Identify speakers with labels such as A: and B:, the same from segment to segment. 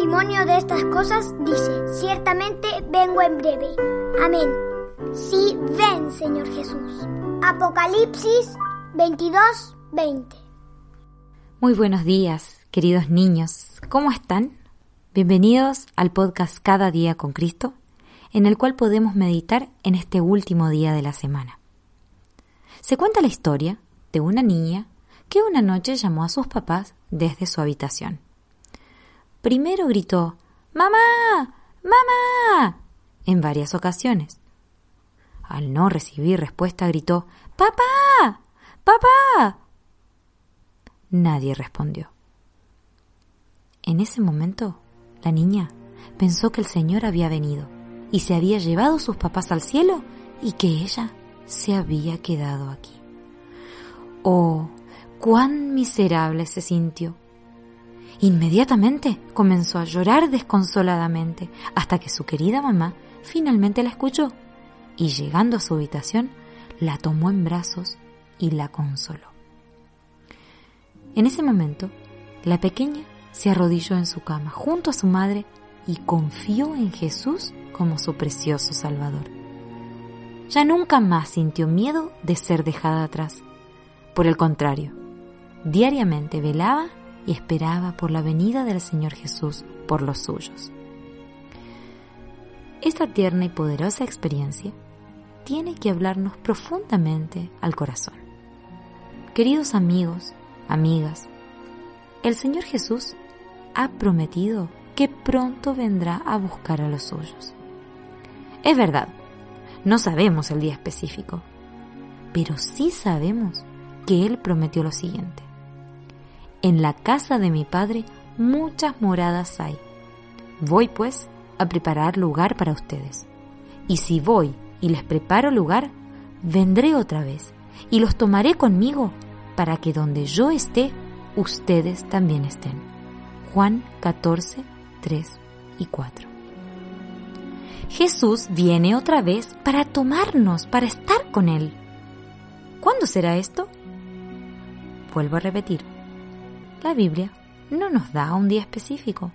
A: testimonio de estas cosas dice, ciertamente vengo en breve. Amén. Sí, ven, Señor Jesús. Apocalipsis 22, 20.
B: Muy buenos días, queridos niños. ¿Cómo están? Bienvenidos al podcast Cada día con Cristo, en el cual podemos meditar en este último día de la semana. Se cuenta la historia de una niña que una noche llamó a sus papás desde su habitación. Primero gritó ¡Mamá! ¡Mamá! en varias ocasiones. Al no recibir respuesta gritó ¡Papá! ¡Papá! Nadie respondió. En ese momento, la niña pensó que el Señor había venido y se había llevado sus papás al cielo y que ella se había quedado aquí. Oh, cuán miserable se sintió. Inmediatamente comenzó a llorar desconsoladamente hasta que su querida mamá finalmente la escuchó y llegando a su habitación la tomó en brazos y la consoló. En ese momento, la pequeña se arrodilló en su cama junto a su madre y confió en Jesús como su precioso Salvador. Ya nunca más sintió miedo de ser dejada atrás. Por el contrario, diariamente velaba y esperaba por la venida del Señor Jesús por los suyos. Esta tierna y poderosa experiencia tiene que hablarnos profundamente al corazón. Queridos amigos, amigas, el Señor Jesús ha prometido que pronto vendrá a buscar a los suyos. Es verdad, no sabemos el día específico, pero sí sabemos que Él prometió lo siguiente. En la casa de mi Padre muchas moradas hay. Voy pues a preparar lugar para ustedes. Y si voy y les preparo lugar, vendré otra vez y los tomaré conmigo para que donde yo esté, ustedes también estén. Juan 14, 3 y 4. Jesús viene otra vez para tomarnos, para estar con Él. ¿Cuándo será esto? Vuelvo a repetir, la Biblia no nos da un día específico.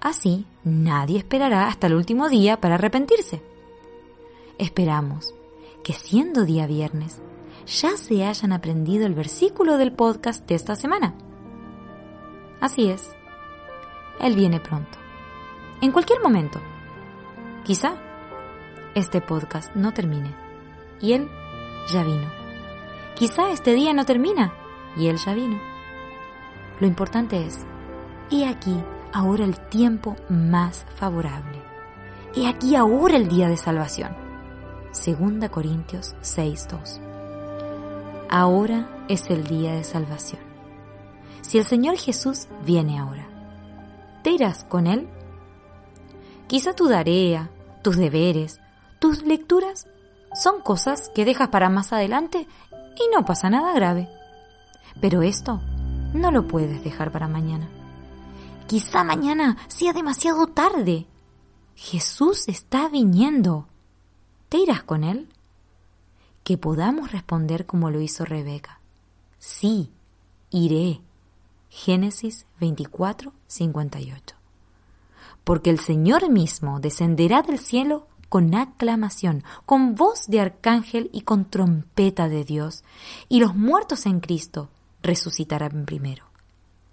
B: Así, nadie esperará hasta el último día para arrepentirse. Esperamos que siendo día viernes, ya se hayan aprendido el versículo del podcast de esta semana. Así es, Él viene pronto, en cualquier momento. Quizá este podcast no termine y Él ya vino. Quizá este día no termina y Él ya vino. Lo importante es, he aquí ahora el tiempo más favorable. He aquí ahora el día de salvación. Segunda Corintios 6:2. Ahora es el día de salvación. Si el Señor Jesús viene ahora, ¿te irás con Él? Quizá tu tarea, tus deberes, tus lecturas son cosas que dejas para más adelante y no pasa nada grave. Pero esto no lo puedes dejar para mañana. Quizá mañana sea demasiado tarde. Jesús está viniendo. ¿Te irás con él? Que podamos responder como lo hizo Rebeca. Sí, iré. Génesis 24, 58. Porque el Señor mismo descenderá del cielo con aclamación, con voz de arcángel y con trompeta de Dios, y los muertos en Cristo resucitarán primero.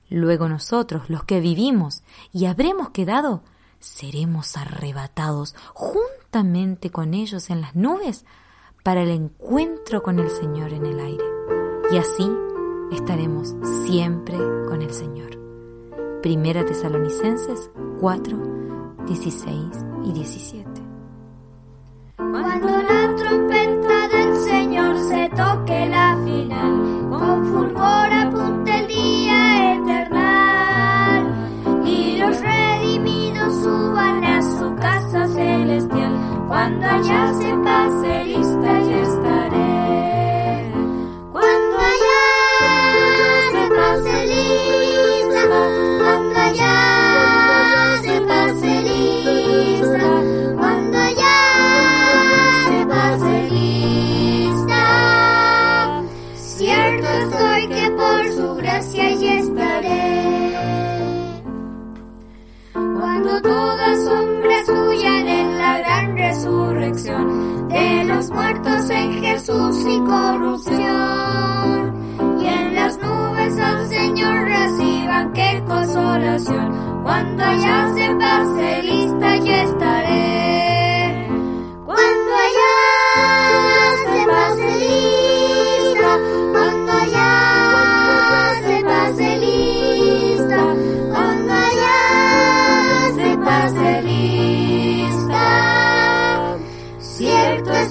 B: Luego nosotros, los que vivimos y habremos quedado, seremos arrebatados juntamente con ellos en las nubes para el encuentro con el Señor en el aire. Y así estaremos siempre con el Señor. Primera Tesalonicenses 4, 16 y 17.
C: Cuando de los muertos en Jesús y corrupción. Y en las nubes al Señor reciban qué consolación cuando allá se pase lista y está. alto es